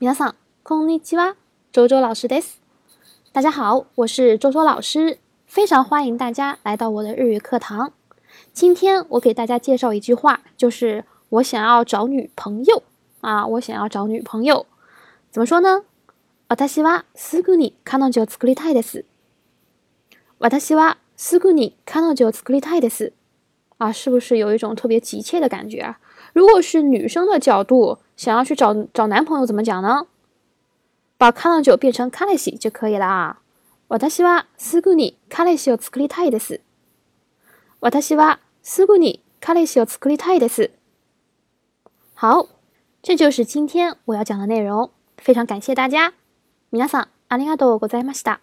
皆さん、こんにちは。周周老师です。大家好，我是周周老师，非常欢迎大家来到我的日语课堂。今天我给大家介绍一句话，就是我想要找女朋友啊，我想要找女朋友，怎么说呢？私はすぐに彼女を作りたいです。私はすぐに彼女を作りたいです。啊，是不是有一种特别急切的感觉啊？如果是女生的角度， 想要去找找男朋友，怎么讲呢？把カナジ变成カレシ就可以了啊。私はすぐにカレシを作りたいです。私はすぐにカレシを作りたいです。好，这就是今天我要讲的内容。非常感谢大家。皆さんありがとうございました。